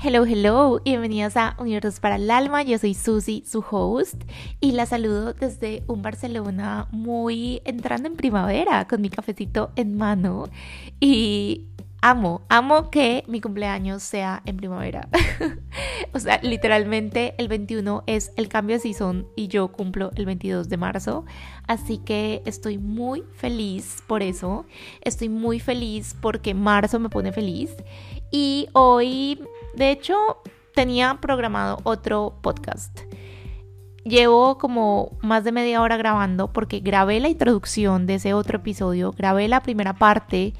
Hello, hello, bienvenidos a Universos para el Alma. Yo soy Susi, su host, y la saludo desde un Barcelona muy entrando en primavera con mi cafecito en mano. Y amo, amo que mi cumpleaños sea en primavera. o sea, literalmente el 21 es el cambio de season y yo cumplo el 22 de marzo. Así que estoy muy feliz por eso. Estoy muy feliz porque marzo me pone feliz. Y hoy, de hecho, tenía programado otro podcast. Llevo como más de media hora grabando porque grabé la introducción de ese otro episodio, grabé la primera parte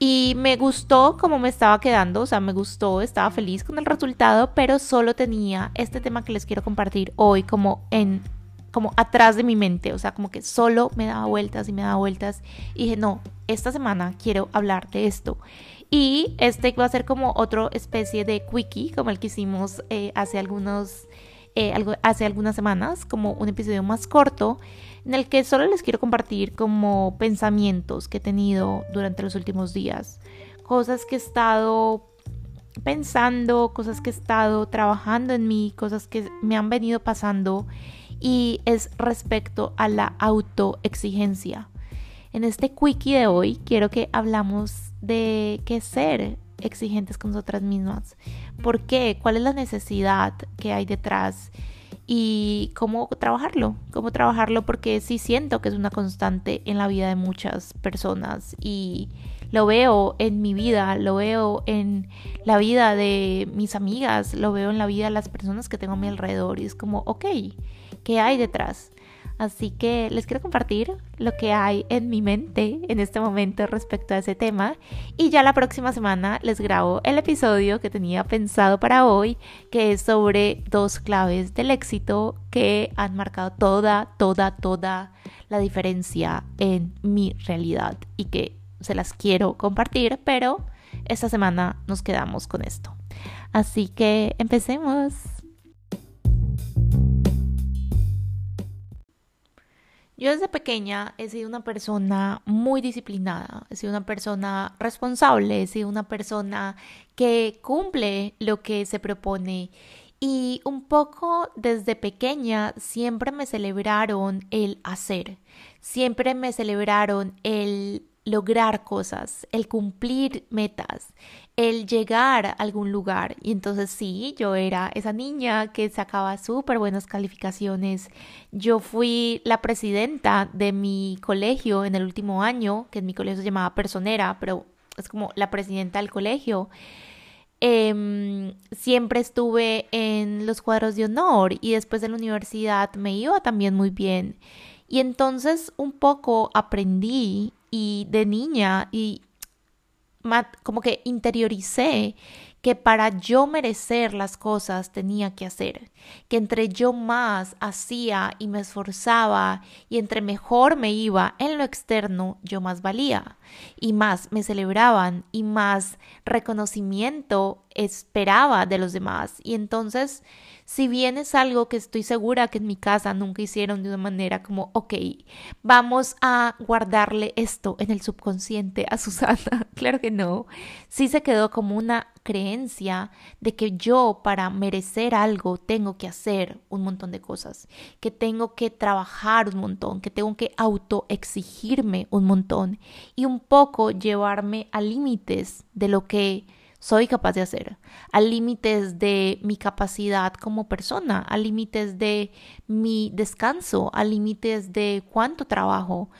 y me gustó cómo me estaba quedando, o sea, me gustó, estaba feliz con el resultado, pero solo tenía este tema que les quiero compartir hoy como en como atrás de mi mente, o sea, como que solo me daba vueltas y me daba vueltas y dije, "No, esta semana quiero hablar de esto." Y este va a ser como otra especie de quickie, como el que hicimos eh, hace, algunos, eh, hace algunas semanas, como un episodio más corto, en el que solo les quiero compartir como pensamientos que he tenido durante los últimos días, cosas que he estado pensando, cosas que he estado trabajando en mí, cosas que me han venido pasando y es respecto a la autoexigencia. En este quickie de hoy quiero que hablamos de qué ser exigentes con nosotras mismas. ¿Por qué? ¿Cuál es la necesidad que hay detrás? Y cómo trabajarlo, cómo trabajarlo porque sí siento que es una constante en la vida de muchas personas y lo veo en mi vida, lo veo en la vida de mis amigas, lo veo en la vida de las personas que tengo a mi alrededor y es como, ok, ¿qué hay detrás? Así que les quiero compartir lo que hay en mi mente en este momento respecto a ese tema. Y ya la próxima semana les grabo el episodio que tenía pensado para hoy, que es sobre dos claves del éxito que han marcado toda, toda, toda la diferencia en mi realidad y que se las quiero compartir, pero esta semana nos quedamos con esto. Así que empecemos. Yo desde pequeña he sido una persona muy disciplinada, he sido una persona responsable, he sido una persona que cumple lo que se propone. Y un poco desde pequeña siempre me celebraron el hacer, siempre me celebraron el lograr cosas, el cumplir metas, el llegar a algún lugar. Y entonces sí, yo era esa niña que sacaba súper buenas calificaciones. Yo fui la presidenta de mi colegio en el último año, que en mi colegio se llamaba personera, pero es como la presidenta del colegio. Em, siempre estuve en los cuadros de honor y después de la universidad me iba también muy bien. Y entonces un poco aprendí y de niña y como que interioricé que para yo merecer las cosas tenía que hacer, que entre yo más hacía y me esforzaba y entre mejor me iba en lo externo, yo más valía y más me celebraban y más reconocimiento esperaba de los demás. Y entonces si bien es algo que estoy segura que en mi casa nunca hicieron de una manera como, ok, vamos a guardarle esto en el subconsciente a Susana, claro que no, sí se quedó como una creencia de que yo para merecer algo tengo que hacer un montón de cosas, que tengo que trabajar un montón, que tengo que autoexigirme un montón y un poco llevarme a límites de lo que soy capaz de hacer, a límites de mi capacidad como persona, a límites de mi descanso, a límites de cuánto trabajo.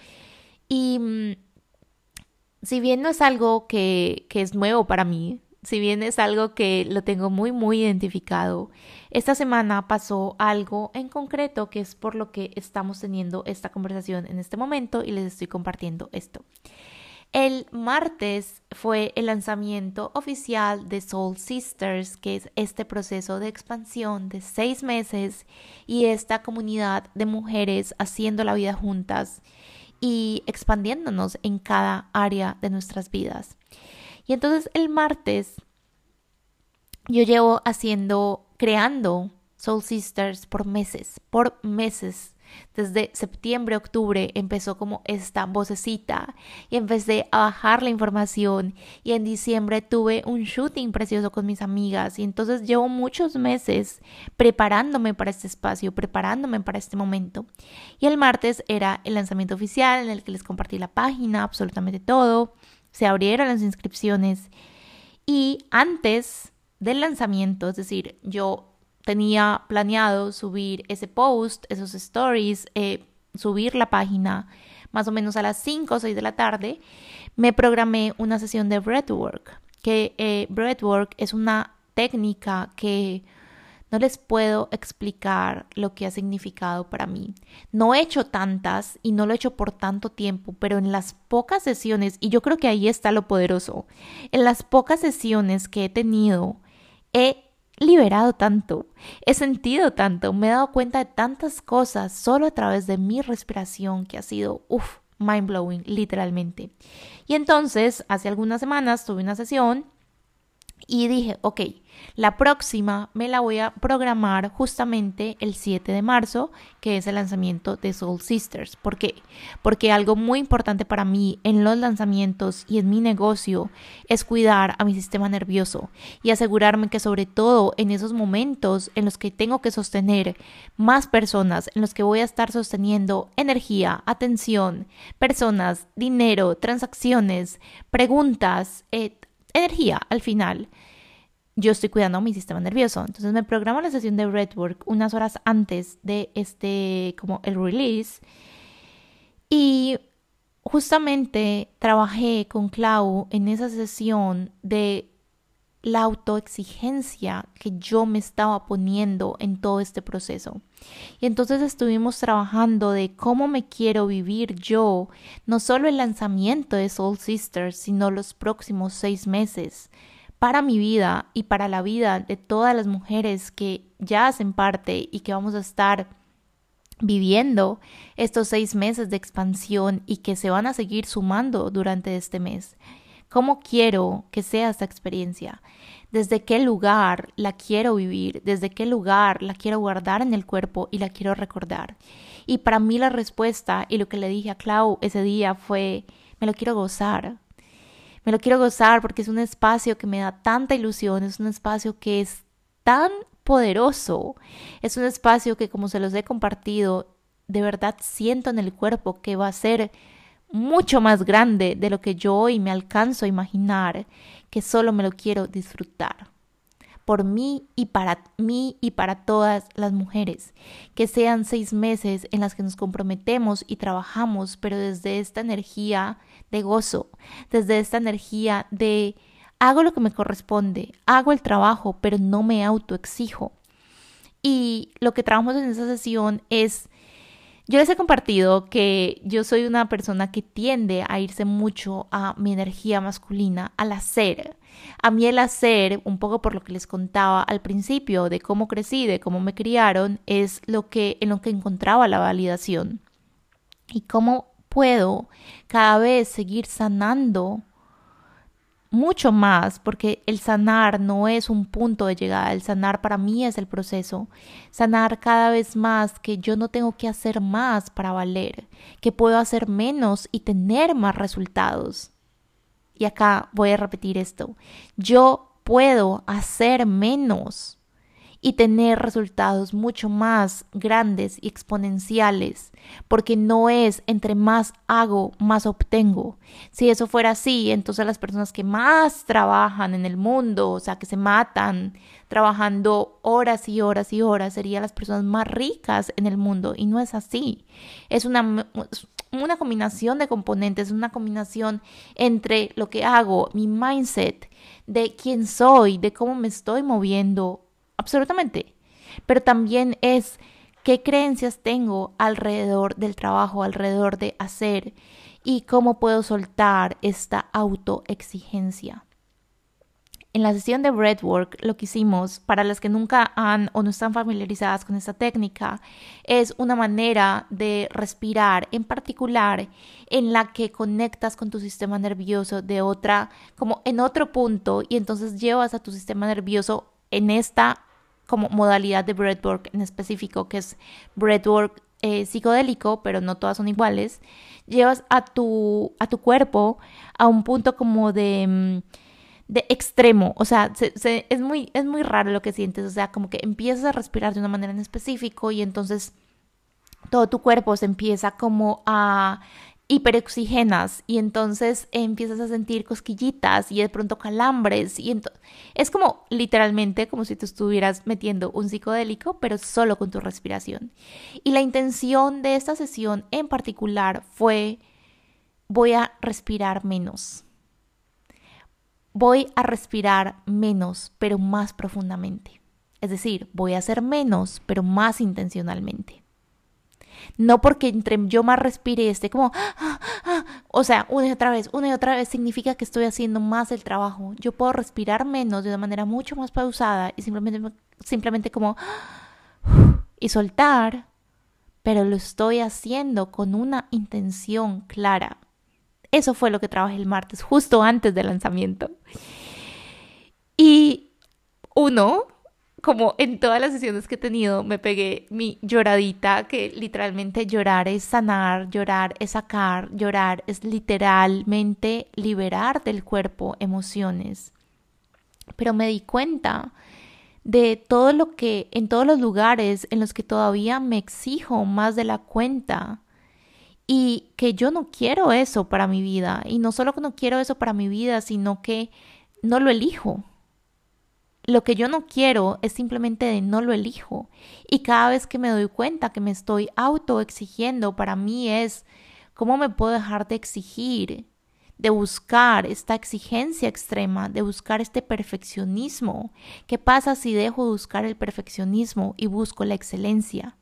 Y mm, si bien no es algo que, que es nuevo para mí, si bien es algo que lo tengo muy, muy identificado, esta semana pasó algo en concreto que es por lo que estamos teniendo esta conversación en este momento y les estoy compartiendo esto. El martes fue el lanzamiento oficial de Soul Sisters, que es este proceso de expansión de seis meses y esta comunidad de mujeres haciendo la vida juntas y expandiéndonos en cada área de nuestras vidas. Y entonces el martes yo llevo haciendo, creando Soul Sisters por meses, por meses Desde septiembre, octubre empezó como esta vocecita y empecé a bajar la información. Y en diciembre tuve un shooting precioso con mis amigas y entonces llevo muchos meses preparándome para este espacio, preparándome para este momento. Y el martes era el lanzamiento oficial en el que les compartí la página, absolutamente todo, se abrieron las inscripciones. Y antes del lanzamiento, es decir, yo tenía planeado subir ese post, esos stories, eh, subir la página más o menos a las 5 o 6 de la tarde, me programé una sesión de breathwork, que eh, breathwork es una técnica que no les puedo explicar lo que ha significado para mí. No he hecho tantas y no lo he hecho por tanto tiempo, pero en las pocas sesiones, y yo creo que ahí está lo poderoso, en las pocas sesiones que he tenido, he liberado tanto, he sentido tanto, me he dado cuenta de tantas cosas solo a través de mi respiración que ha sido, uff, mind blowing, literalmente. Y entonces, hace algunas semanas tuve una sesión y dije, ok, la próxima me la voy a programar justamente el 7 de marzo, que es el lanzamiento de Soul Sisters. ¿Por qué? Porque algo muy importante para mí en los lanzamientos y en mi negocio es cuidar a mi sistema nervioso y asegurarme que sobre todo en esos momentos en los que tengo que sostener más personas, en los que voy a estar sosteniendo energía, atención, personas, dinero, transacciones, preguntas, eh, energía al final yo estoy cuidando mi sistema nervioso. Entonces me programo la sesión de breathwork unas horas antes de este, como el release. Y justamente trabajé con Clau en esa sesión de la autoexigencia que yo me estaba poniendo en todo este proceso. Y entonces estuvimos trabajando de cómo me quiero vivir yo, no solo el lanzamiento de Soul Sisters, sino los próximos seis meses para mi vida y para la vida de todas las mujeres que ya hacen parte y que vamos a estar viviendo estos seis meses de expansión y que se van a seguir sumando durante este mes. ¿Cómo quiero que sea esta experiencia? ¿Desde qué lugar la quiero vivir? ¿Desde qué lugar la quiero guardar en el cuerpo y la quiero recordar? Y para mí la respuesta y lo que le dije a Clau ese día fue, me lo quiero gozar, me lo quiero gozar porque es un espacio que me da tanta ilusión, es un espacio que es tan poderoso, es un espacio que como se los he compartido, de verdad siento en el cuerpo que va a ser mucho más grande de lo que yo hoy me alcanzo a imaginar, que solo me lo quiero disfrutar por mí y para mí y para todas las mujeres. Que sean seis meses en las que nos comprometemos y trabajamos, pero desde esta energía de gozo, desde esta energía de hago lo que me corresponde, hago el trabajo, pero no me autoexijo. Y lo que trabajamos en esa sesión es yo les he compartido que yo soy una persona que tiende a irse mucho a mi energía masculina, al hacer. A mí el hacer, un poco por lo que les contaba al principio de cómo crecí, de cómo me criaron, es lo que en lo que encontraba la validación. Y cómo puedo cada vez seguir sanando mucho más, porque el sanar no es un punto de llegada, el sanar para mí es el proceso, sanar cada vez más que yo no tengo que hacer más para valer, que puedo hacer menos y tener más resultados. Y acá voy a repetir esto, yo puedo hacer menos y tener resultados mucho más grandes y exponenciales, porque no es entre más hago, más obtengo. Si eso fuera así, entonces las personas que más trabajan en el mundo, o sea, que se matan trabajando horas y horas y horas, serían las personas más ricas en el mundo, y no es así. Es una, una combinación de componentes, una combinación entre lo que hago, mi mindset, de quién soy, de cómo me estoy moviendo absolutamente. Pero también es qué creencias tengo alrededor del trabajo, alrededor de hacer y cómo puedo soltar esta autoexigencia. En la sesión de breathwork lo que hicimos, para las que nunca han o no están familiarizadas con esta técnica, es una manera de respirar en particular en la que conectas con tu sistema nervioso de otra, como en otro punto y entonces llevas a tu sistema nervioso en esta como modalidad de breathwork en específico, que es breathwork eh, psicodélico, pero no todas son iguales, llevas a tu, a tu cuerpo a un punto como de, mm, de extremo, o sea, es, muy, es muy raro lo que sientes, o sea, como que empiezas a respirar de una manera en específico y entonces todo tu cuerpo se empieza como a hiperoxigenas y entonces empiezas a sentir cosquillitas y de pronto calambres y es como literalmente como si te estuvieras metiendo un psicodélico pero solo con tu respiración. Y la intención de esta sesión en particular fue voy a respirar menos. Voy a respirar menos pero más profundamente. Es decir, voy a hacer menos pero más intencionalmente. No porque entre yo más respire y esté como, ah, ah", o sea, una y otra vez, una y otra vez significa que estoy haciendo más el trabajo. Yo puedo respirar menos de una manera mucho más pausada y simplemente, simplemente como, y soltar, pero lo estoy haciendo con una intención clara. Eso fue lo que trabajé el martes, justo antes del lanzamiento. Y uno, como en todas las sesiones que he tenido, me pegué mi lloradita, que literalmente llorar es sanar, llorar es sacar, llorar es literalmente liberar del cuerpo emociones. Pero me di cuenta de todo lo que, en todos los lugares en los que todavía me exijo más de la cuenta y que yo no quiero eso para mi vida. Y no solo que no quiero eso para mi vida, sino que no lo elijo lo que yo no quiero es simplemente de no lo elijo. Y cada vez que me doy cuenta que me estoy autoexigiendo, para mí es cómo me puedo dejar de exigir, de buscar esta exigencia extrema, de buscar este perfeccionismo. ¿Qué pasa si dejo de buscar el perfeccionismo y busco la excelencia?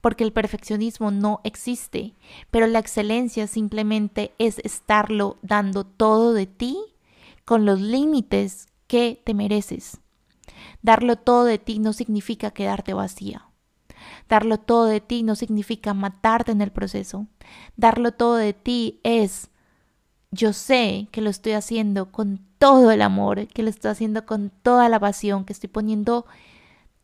Porque el perfeccionismo no existe, pero la excelencia simplemente es estarlo dando todo de ti con los límites que te mereces. Darlo todo de ti no significa quedarte vacía. Darlo todo de ti no significa matarte en el proceso. Darlo todo de ti es, yo sé que lo estoy haciendo con todo el amor, que lo estoy haciendo con toda la pasión, que estoy poniendo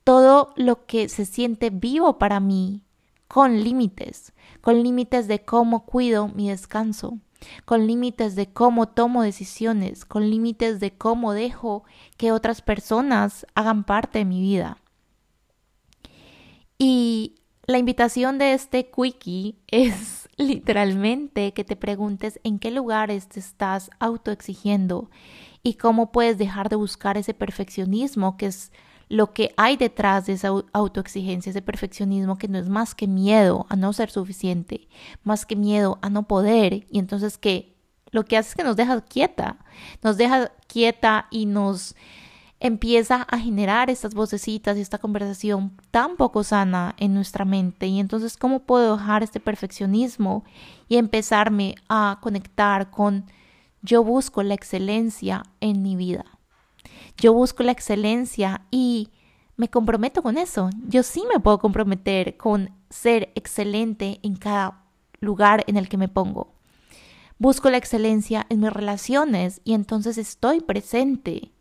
todo lo que se siente vivo para mí con límites, con límites de cómo cuido mi descanso, con límites de cómo tomo decisiones, con límites de cómo dejo que otras personas hagan parte de mi vida. Y la invitación de este quickie es literalmente que te preguntes en qué lugares te estás autoexigiendo y cómo puedes dejar de buscar ese perfeccionismo que es lo que hay detrás de esa autoexigencia, ese perfeccionismo que no es más que miedo a no ser suficiente, más que miedo a no poder, y entonces que lo que hace es que nos deja quieta, nos deja quieta y nos empieza a generar estas vocecitas y esta conversación tan poco sana en nuestra mente. Y entonces, ¿cómo puedo dejar este perfeccionismo y empezarme a conectar con yo busco la excelencia en mi vida? Yo busco la excelencia y me comprometo con eso. Yo sí me puedo comprometer con ser excelente en cada lugar en el que me pongo. Busco la excelencia en mis relaciones y entonces estoy presente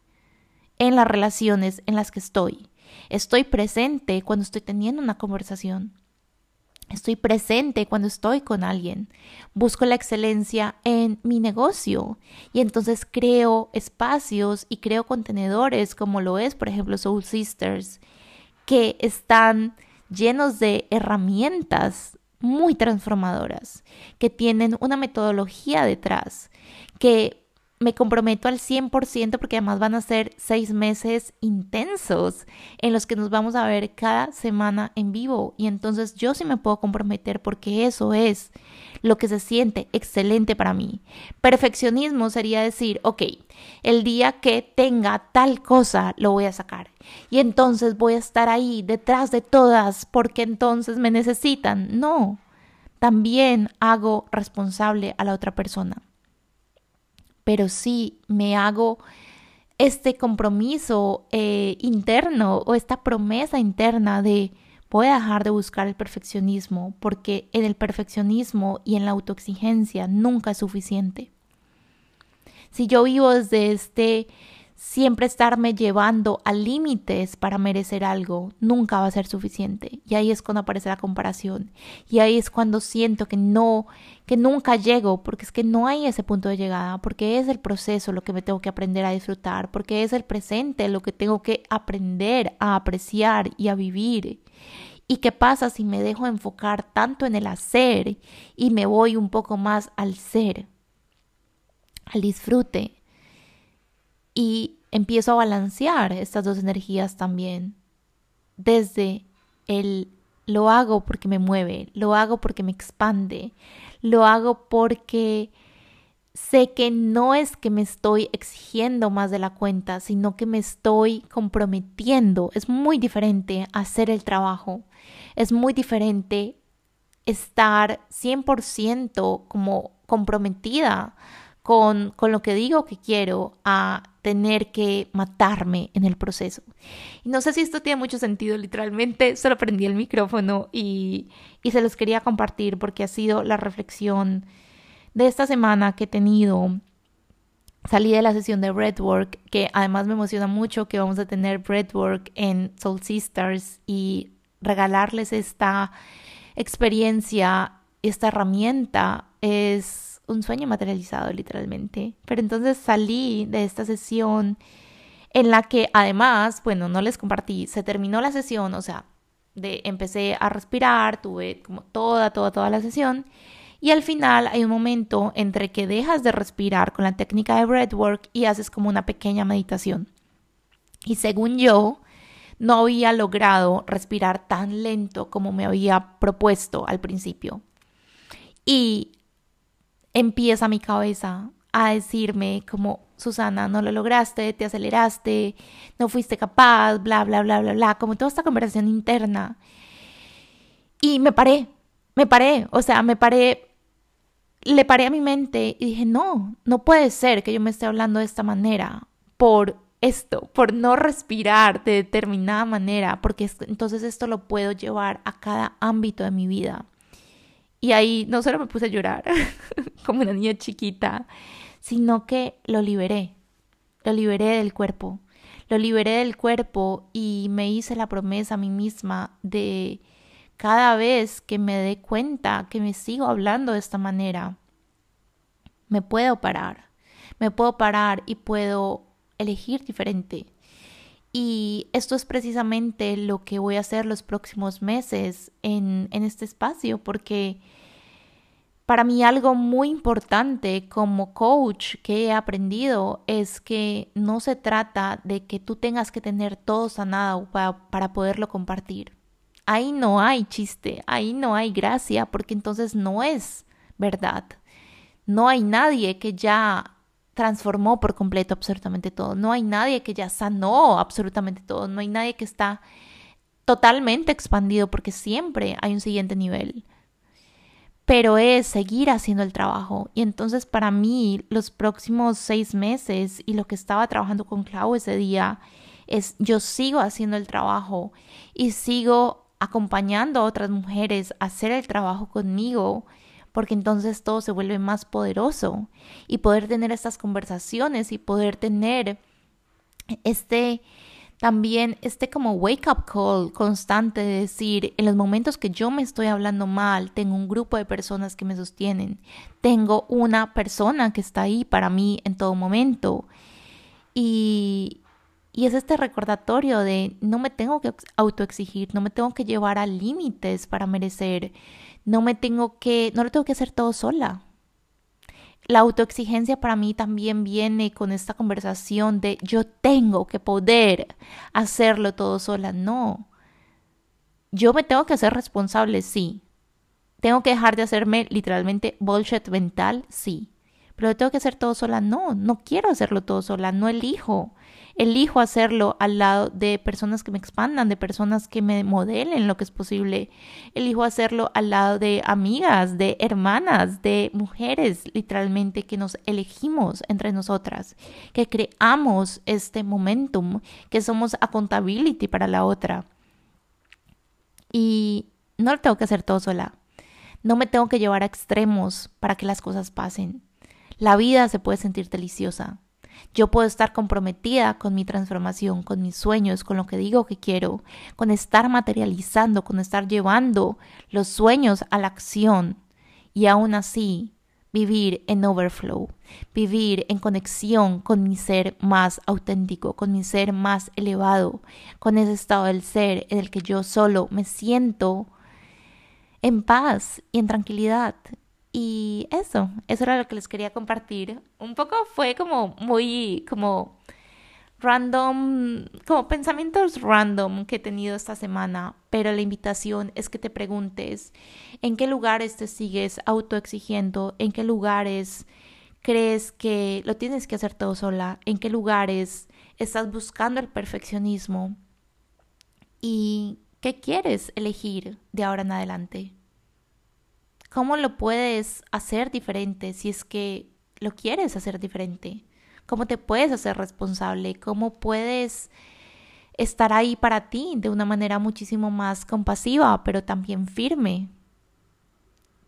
en las relaciones en las que estoy. Estoy presente cuando estoy teniendo una conversación. Estoy presente cuando estoy con alguien. Busco la excelencia en mi negocio y entonces creo espacios y creo contenedores como lo es, por ejemplo, Soul Sisters, que están llenos de herramientas muy transformadoras, que tienen una metodología detrás, que me comprometo al 100% porque además van a ser seis meses intensos en los que nos vamos a ver cada semana en vivo. Y entonces yo sí me puedo comprometer porque eso es lo que se siente excelente para mí. Perfeccionismo sería decir, ok, el día que tenga tal cosa lo voy a sacar. Y entonces voy a estar ahí detrás de todas porque entonces me necesitan. No, también hago responsable a la otra persona pero sí me hago este compromiso eh, interno o esta promesa interna de voy a dejar de buscar el perfeccionismo porque en el perfeccionismo y en la autoexigencia nunca es suficiente. Si yo vivo desde este siempre estarme llevando a límites para merecer algo nunca va a ser suficiente. Y ahí es cuando aparece la comparación. Y ahí es cuando siento que no, que nunca llego, porque es que no hay ese punto de llegada, porque es el proceso lo que me tengo que aprender a disfrutar, porque es el presente lo que tengo que aprender a apreciar y a vivir. ¿Y qué pasa si me dejo enfocar tanto en el hacer y me voy un poco más al ser, al disfrute? Y empiezo a balancear estas dos energías también. Desde el lo hago porque me mueve, lo hago porque me expande, lo hago porque sé que no es que me estoy exigiendo más de la cuenta, sino que me estoy comprometiendo. Es muy diferente hacer el trabajo, es muy diferente estar 100% como comprometida con, con lo que digo que quiero a tener que matarme en el proceso. Y no sé si esto tiene mucho sentido, literalmente solo prendí el micrófono y, y se los quería compartir porque ha sido la reflexión de esta semana que he tenido. Salí de la sesión de Breadwork, que además me emociona mucho que vamos a tener Breadwork en Soul Sisters y regalarles esta experiencia, esta herramienta es un sueño materializado literalmente. Pero entonces salí de esta sesión en la que además, bueno, no les compartí, se terminó la sesión, o sea, de empecé a respirar, tuve como toda, toda, toda la sesión. Y al final hay un momento entre que dejas de respirar con la técnica de breathwork y haces como una pequeña meditación. Y según yo, no había logrado respirar tan lento como me había propuesto al principio. Y empieza mi cabeza a decirme como, Susana, no lo lograste, te aceleraste, no fuiste capaz, bla, bla, bla, bla, bla, como toda esta conversación interna. Y me paré, me paré, o sea, me paré, le paré a mi mente y dije, no, no puede ser que yo me esté hablando de esta manera por esto, por no respirar de determinada manera, porque entonces esto lo puedo llevar a cada ámbito de mi vida. Y ahí no solo me puse a llorar como una niña chiquita, sino que lo liberé. Lo liberé del cuerpo. Lo liberé del cuerpo y me hice la promesa a mí misma de cada vez que me dé cuenta que me sigo hablando de esta manera, me puedo parar. Me puedo parar y puedo elegir diferente. Y esto es precisamente lo que voy a hacer los próximos meses en, en este espacio, porque para mí algo muy importante como coach que he aprendido es que no se trata de que tú tengas que tener todo sanado para, para poderlo compartir. Ahí no hay chiste, ahí no hay gracia, porque entonces no es verdad. No hay nadie que ya transformó por completo absolutamente todo. No hay nadie que ya sanó absolutamente todo. No hay nadie que está totalmente expandido porque siempre hay un siguiente nivel pero es seguir haciendo el trabajo. Y entonces para mí los próximos seis meses y lo que estaba trabajando con Clau ese día es yo sigo haciendo el trabajo y sigo acompañando a otras mujeres a hacer el trabajo conmigo porque entonces todo se vuelve más poderoso y poder tener estas conversaciones y poder tener este también este como wake up call constante de decir, en los momentos que yo me estoy hablando mal, tengo un grupo de personas que me sostienen, tengo una persona que está ahí para mí en todo momento. Y, y es este recordatorio de no me tengo que autoexigir, no me tengo que llevar a límites para merecer, no me tengo que, no lo tengo que hacer todo sola. La autoexigencia para mí también viene con esta conversación de yo tengo que poder hacerlo todo sola. No. Yo me tengo que hacer responsable, sí. Tengo que dejar de hacerme literalmente bullshit mental, sí. Pero tengo que hacer todo sola. No, no quiero hacerlo todo sola. No elijo elijo hacerlo al lado de personas que me expandan, de personas que me modelen lo que es posible. Elijo hacerlo al lado de amigas, de hermanas, de mujeres, literalmente, que nos elegimos entre nosotras, que creamos este momentum, que somos accountability para la otra. Y no lo tengo que hacer todo sola. No me tengo que llevar a extremos para que las cosas pasen. La vida se puede sentir deliciosa Yo puedo estar comprometida con mi transformación, con mis sueños, con lo que digo que quiero, con estar materializando, con estar llevando los sueños a la acción y aún así vivir en overflow, vivir en conexión con mi ser más auténtico, con mi ser más elevado, con ese estado del ser en el que yo solo me siento en paz y en tranquilidad. Y eso, eso era lo que les quería compartir. Un poco fue como muy, como random, como pensamientos random que he tenido esta semana, pero la invitación es que te preguntes en qué lugares te sigues autoexigiendo, en qué lugares crees que lo tienes que hacer todo sola, en qué lugares estás buscando el perfeccionismo y qué quieres elegir de ahora en adelante. ¿Cómo lo puedes hacer diferente si es que lo quieres hacer diferente? ¿Cómo te puedes hacer responsable? ¿Cómo puedes estar ahí para ti de una manera muchísimo más compasiva, pero también firme?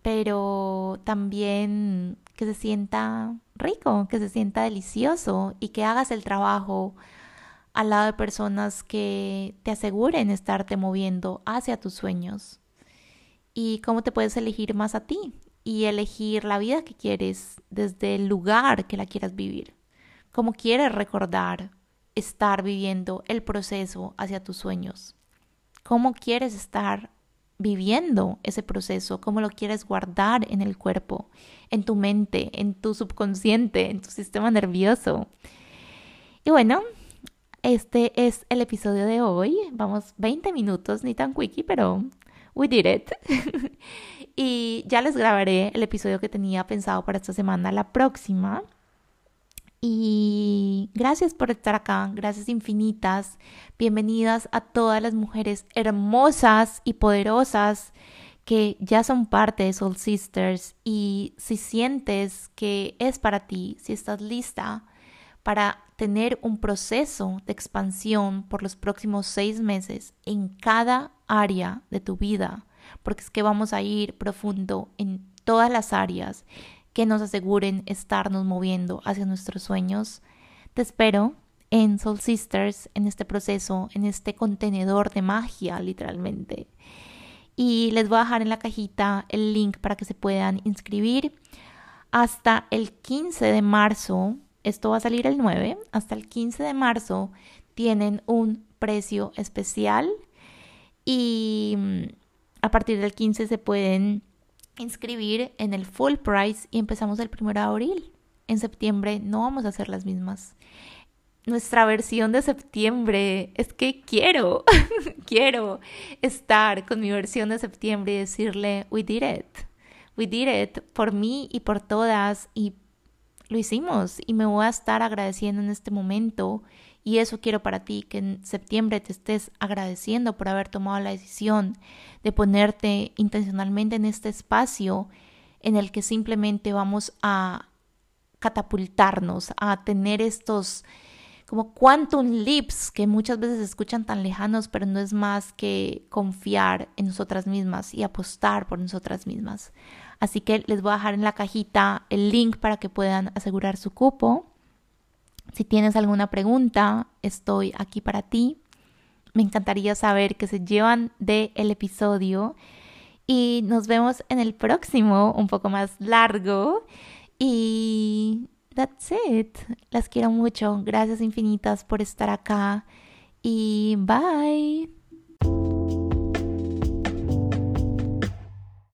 Pero también que se sienta rico, que se sienta delicioso y que hagas el trabajo al lado de personas que te aseguren estarte moviendo hacia tus sueños y cómo te puedes elegir más a ti y elegir la vida que quieres desde el lugar que la quieras vivir. Cómo quieres recordar estar viviendo el proceso hacia tus sueños. Cómo quieres estar viviendo ese proceso, cómo lo quieres guardar en el cuerpo, en tu mente, en tu subconsciente, en tu sistema nervioso. Y bueno, este es el episodio de hoy. Vamos 20 minutos, ni tan quickie, pero we did it. y ya les grabaré el episodio que tenía pensado para esta semana, la próxima. Y gracias por estar acá, gracias infinitas. Bienvenidas a todas las mujeres hermosas y poderosas que ya son parte de Soul Sisters. Y si sientes que es para ti, si estás lista para tener un proceso de expansión por los próximos seis meses en cada área de tu vida, porque es que vamos a ir profundo en todas las áreas que nos aseguren estarnos moviendo hacia nuestros sueños. Te espero en Soul Sisters, en este proceso, en este contenedor de magia, literalmente. Y les voy a dejar en la cajita el link para que se puedan inscribir. Hasta el 15 de marzo, esto va a salir el 9, hasta el 15 de marzo tienen un precio especial y mm, a partir del 15 se pueden inscribir en el full price y empezamos el 1 de abril. En septiembre no vamos a hacer las mismas. Nuestra versión de septiembre es que quiero, quiero estar con mi versión de septiembre y decirle, we did it, we did it por mí y por todas y lo hicimos y me voy a estar agradeciendo en este momento y eso quiero para ti, que en septiembre te estés agradeciendo por haber tomado la decisión de ponerte intencionalmente en este espacio en el que simplemente vamos a catapultarnos, a tener estos como quantum leaps que muchas veces se escuchan tan lejanos, pero no es más que confiar en nosotras mismas y apostar por nosotras mismas. Así que les voy a dejar en la cajita el link para que puedan asegurar su cupo. Si tienes alguna pregunta, estoy aquí para ti. Me encantaría saber qué se llevan del el episodio. Y nos vemos en el próximo, un poco más largo. Y that's it. Las quiero mucho. Gracias infinitas por estar acá. Y bye.